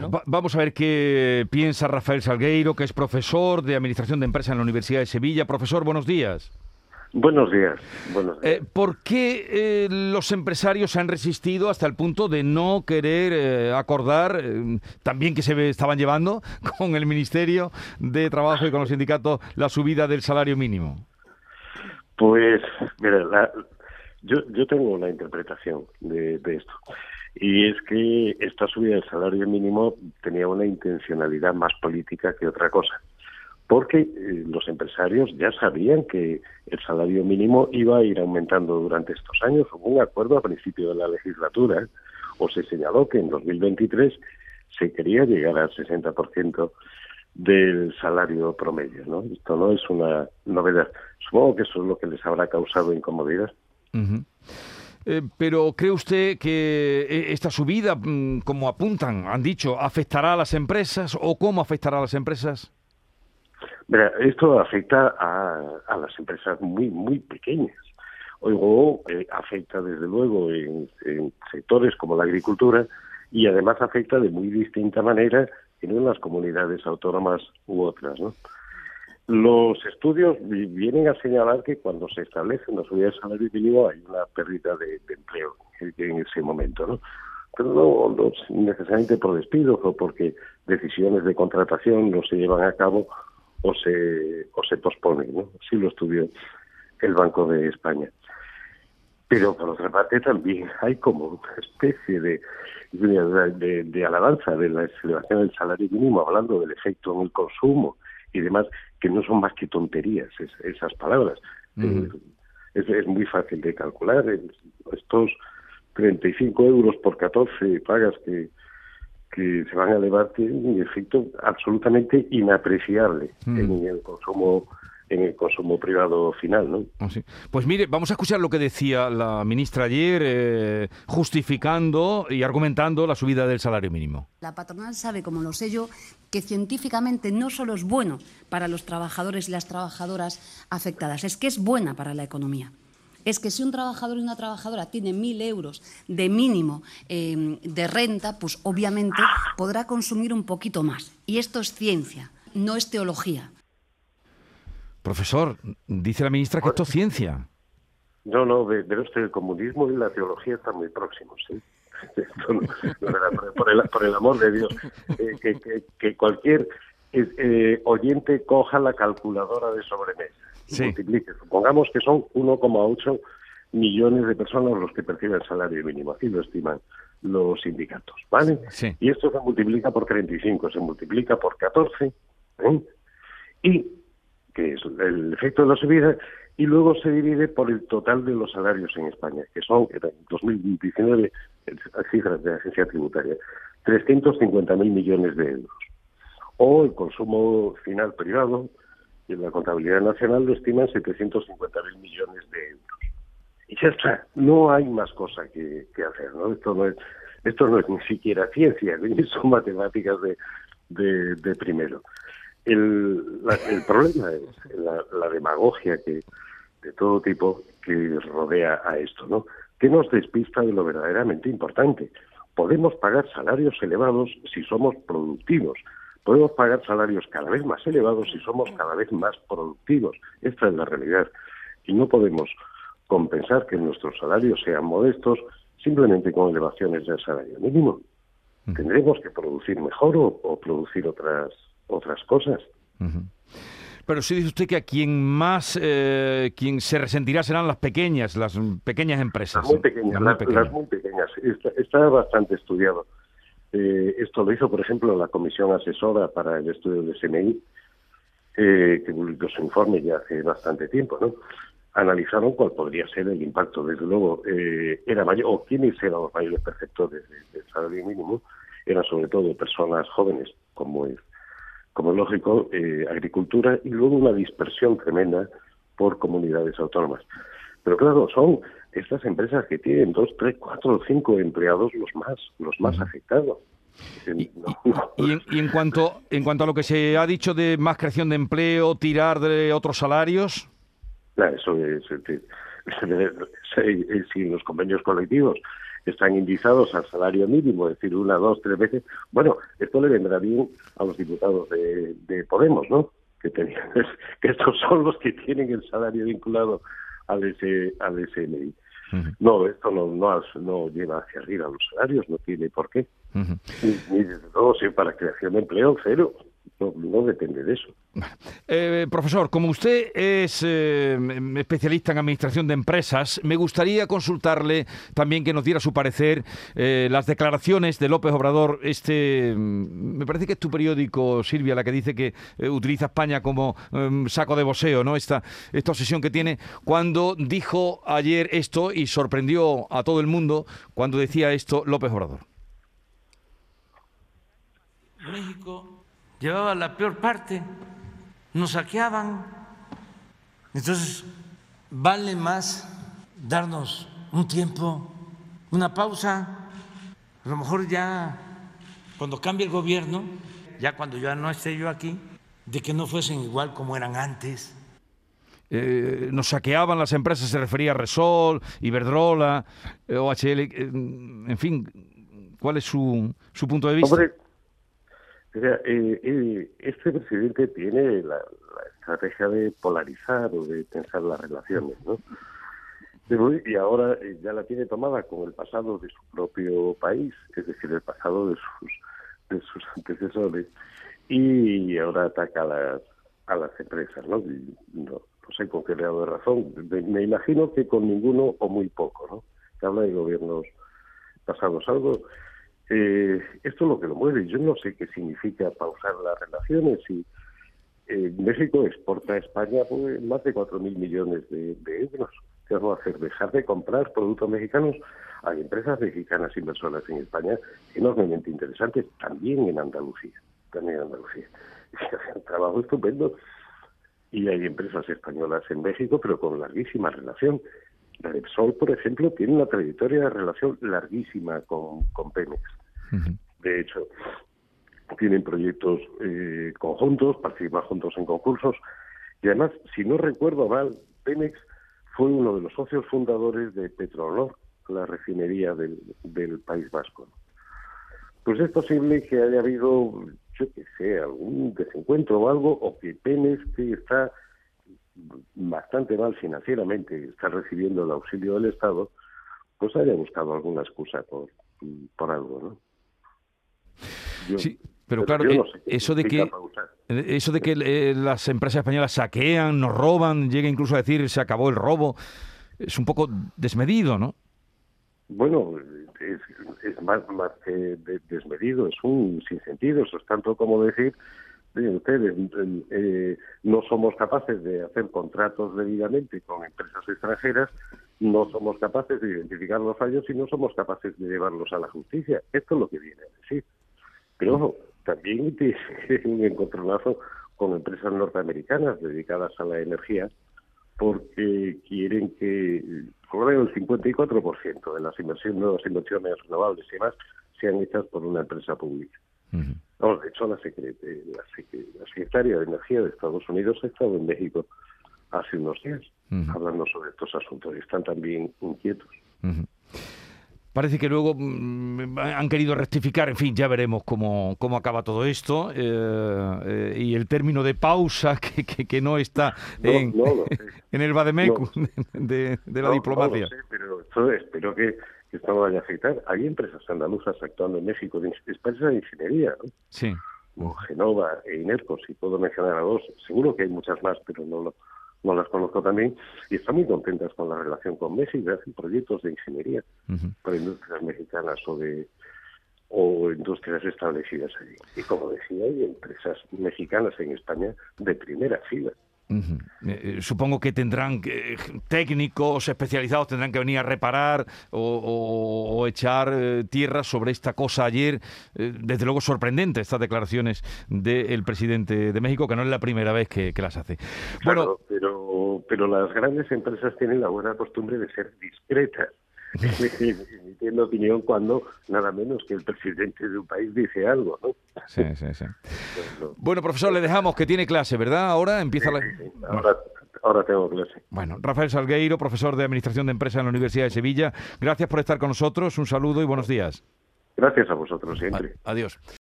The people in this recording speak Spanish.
¿no? vamos a ver qué piensa Rafael Salgueiro, que es profesor de Administración de Empresas en la Universidad de Sevilla. Profesor, buenos días. Buenos días. Buenos días. Eh, ¿Por qué eh, los empresarios se han resistido hasta el punto de no querer eh, acordar, también que se estaban llevando con el Ministerio de Trabajo y con los sindicatos, la subida del salario mínimo? Pues, mira, yo, yo tengo una interpretación de, de esto. Y es que esta subida del salario mínimo tenía una intencionalidad más política que otra cosa porque eh, los empresarios ya sabían que el salario mínimo iba a ir aumentando durante estos años. Hubo un acuerdo a principio de la legislatura, o se señaló que en 2023 se quería llegar al 60% del salario promedio. ¿no? Esto no es una novedad. Supongo que eso es lo que les habrá causado incomodidad. Eh, pero ¿cree usted que eh, esta subida, mm, como apuntan, han dicho, afectará a las empresas o cómo afectará a las empresas? esto afecta a, las empresas muy, muy pequeñas. O eh, afecta desde luego en, sectores como la agricultura y además afecta de muy distinta manera en las comunidades autónomas u otras. Los estudios vienen a señalar que cuando se establece una subida de salario mínimo hay una pérdida de, empleo en, ese momento, ¿no? Pero no, necesariamente por despidos o porque decisiones de contratación no se llevan a cabo o se, o se pospone, ¿no? Así lo estudió el Banco de España. Pero por otra parte también hay como una especie de, de, de, alabanza de la elevación del salario mínimo, hablando del efecto en el consumo y demás, que no son más que tonterías esas palabras. Eh, es, es, muy fácil de calcular. Estos 35 euros por 14 pagas que, que se van a elevar tienen un efecto absolutamente inapreciable en el consumo en el consumo privado final, ¿no? Ah, pues mire, vamos a escuchar lo que decía la ministra ayer, eh, justificando y argumentando la subida del salario mínimo. La patronal sabe, como lo sé yo, que científicamente no solo es bueno para los trabajadores y las trabajadoras afectadas, es que es buena para la economía es que si un trabajador y una trabajadora tiene mil euros de mínimo em, de renta, pues obviamente podrá consumir un poquito más. Y esto es ciencia, no es teología. Profesor, dice la ministra que esto es ciencia. No, no, pero usted, el comunismo y la teología están muy próximos. por, el, amor de Dios, eh, que, cualquier eh, oyente coja la calculadora de sobremesa multiplique. Supongamos que son 1,8 millones de personas los que perciben el salario mínimo, así lo estiman los sindicatos, ¿vale? Y esto se multiplica por 35, se multiplica por 14, ¿eh? y que es el efecto de la subida, y luego se divide por el total de los salarios en España, que son, en 2019, cifras de la agencia tributaria, 350.000 millones de euros. O el consumo final privado, y la contabilidad nacional lo estima en 750.000 millones de euros. Y ya está, no hay más cosa que, hacer, ¿no? Esto no es esto no es ni siquiera ciencia, son matemáticas de, de, primero. El, el problema es la, demagogia que de todo tipo que rodea a esto, ¿no? Que nos despista de lo verdaderamente importante. Podemos pagar salarios elevados si somos productivos, Podemos pagar salarios cada vez más elevados si somos cada vez más productivos. Esta es la realidad. Y no podemos compensar que nuestros salarios sean modestos simplemente con elevaciones del salario mínimo. Tendremos que producir mejor o, producir otras otras cosas. Pero si dice usted que a quien más, eh, quien se resentirá serán las pequeñas, las pequeñas empresas. Las muy pequeñas, las muy pequeñas. está, bastante estudiado. Eh, esto lo hizo, por ejemplo, la Comisión Asesora para el Estudio de SMI, eh, que publicó su informe ya hace bastante tiempo, ¿no? Analizaron cuál podría ser el impacto. Desde luego, eh, era mayor, o quiénes eran los mayores perceptores del salario mínimo, eran sobre todo personas jóvenes, como como lógico, eh, agricultura, y luego una dispersión tremenda por comunidades autónomas. Pero claro, son estas empresas que tienen dos, tres, cuatro o cinco empleados los más, los más afectados. Y, en, cuanto en cuanto a lo que se ha dicho de más creación de empleo, tirar de otros salarios. Eso es, si los convenios colectivos están indizados al salario mínimo, es decir, una, dos, tres veces. Bueno, esto le vendrá bien a los diputados de, de Podemos, ¿no? Que, tenían, que estos son los que tienen el salario vinculado al, S, al SMI. No, esto no, no, no, lleva hacia arriba los salarios, no tiene por qué. ni, ni, desde luego, si para creación de empleo, cero no, depende de eso. Eh, profesor, como usted es eh, especialista en administración de empresas, me gustaría consultarle también que nos diera su parecer eh, las declaraciones de López Obrador. Este, mm, me parece que es tu periódico, Silvia, la que dice que utiliza España como em, saco de boseo, ¿no? Esta, esta obsesión que tiene cuando dijo ayer esto y sorprendió a todo el mundo cuando decía esto López Obrador. México llevaba la peor parte, nos saqueaban. Entonces, vale más darnos un tiempo, una pausa, a lo mejor ya cuando cambie el gobierno, ya cuando ya no esté yo aquí, de que no fuesen igual como eran antes. Eh, nos saqueaban las empresas, se refería a Resol, Iberdrola, eh, OHL, eh, en fin, ¿cuál es su, su punto de vista? Eh, eh, este presidente tiene la, estrategia de polarizar o de tensar las relaciones, ¿no? Y ahora eh, ya la tiene tomada con el pasado de su propio país, es decir, el pasado de sus de sus antecesores, y ahora ataca a las, a las empresas, ¿no? no, sé con qué grado de razón. Me, imagino que con ninguno o muy poco, ¿no? Se habla de gobiernos pasados. Algo eh, esto es lo que lo mueve. Yo no sé qué significa pausar las relaciones. Y eh, México exporta a España pues, más de 4.000 millones de, euros. ¿Qué vamos a hacer? Dejar de comprar productos mexicanos. Hay empresas mexicanas inversoras en España enormemente interesantes, también en Andalucía. También en Andalucía. hacen un trabajo estupendo. Y hay empresas españolas en México, pero con larguísima relación. La Repsol, por ejemplo, tiene una trayectoria de relación larguísima con, con Pemex. De hecho, tienen proyectos eh, conjuntos, participan juntos en concursos y además, si no recuerdo mal, Pemex fue uno de los socios fundadores de Petronor, la refinería del, País Vasco. Pues es posible que haya habido, yo qué sé, algún desencuentro o algo, o que Pemex, que está bastante mal financieramente, está recibiendo el auxilio del Estado, pues haya buscado alguna excusa por, por algo, ¿no? sí, pero, claro, eh, eso de que eso de que las empresas españolas saquean, nos roban, llega incluso a decir se acabó el robo, es un poco desmedido, ¿no? Bueno, es, más, más que desmedido, es un sinsentido, eso es tanto como decir ustedes, eh, no somos capaces de hacer contratos debidamente con empresas extranjeras, no somos capaces de identificar los fallos y no somos capaces de llevarlos a la justicia. Esto es lo que viene a decir. Pero también tiene un encontronazo con empresas norteamericanas dedicadas a la energía porque quieren que creo el 54% de las inversiones, nuevas inversiones renovables y demás sean hechas por una empresa pública de hecho, la, secretaria de Energía de Estados Unidos ha estado en México hace unos días hablando sobre estos asuntos y están también inquietos. Parece que luego mm, han querido rectificar, en fin, ya veremos cómo, cómo acaba todo esto. Eh, eh, y el término de pausa, que, que, no está en, en, el Bademecum de, la diplomacia. pero espero que que esto no vaya a afectar. Hay empresas andaluzas actuando en México, empresas de ingeniería, ¿no? Sí. Como Genova e Inercos, y puedo mencionar a dos. Seguro que hay muchas más, pero no, no las conozco también. Y están muy contentas con la relación con México, hacen proyectos de ingeniería para industrias mexicanas o de o industrias establecidas allí. Y como decía, hay empresas mexicanas en España de primera fila. Eh, eh, supongo que tendrán técnicos especializados tendrán que venir a reparar o, echar eh, tierra sobre esta cosa ayer. desde luego sorprendente estas declaraciones del presidente de México, que no es la primera vez que, las hace. pero, pero las grandes empresas tienen la buena costumbre de ser discretas emitiendo opinión cuando nada menos que el presidente de un país dice algo, ¿no? Sí, sí, sí. Bueno, profesor, le dejamos que tiene clase, ¿verdad? Ahora empieza la... Ahora ahora tengo clase. Bueno, Rafael Salgueiro, profesor de Administración de Empresas en la Universidad de Sevilla, gracias por estar con nosotros, un saludo y buenos días. Gracias a vosotros siempre. Adiós.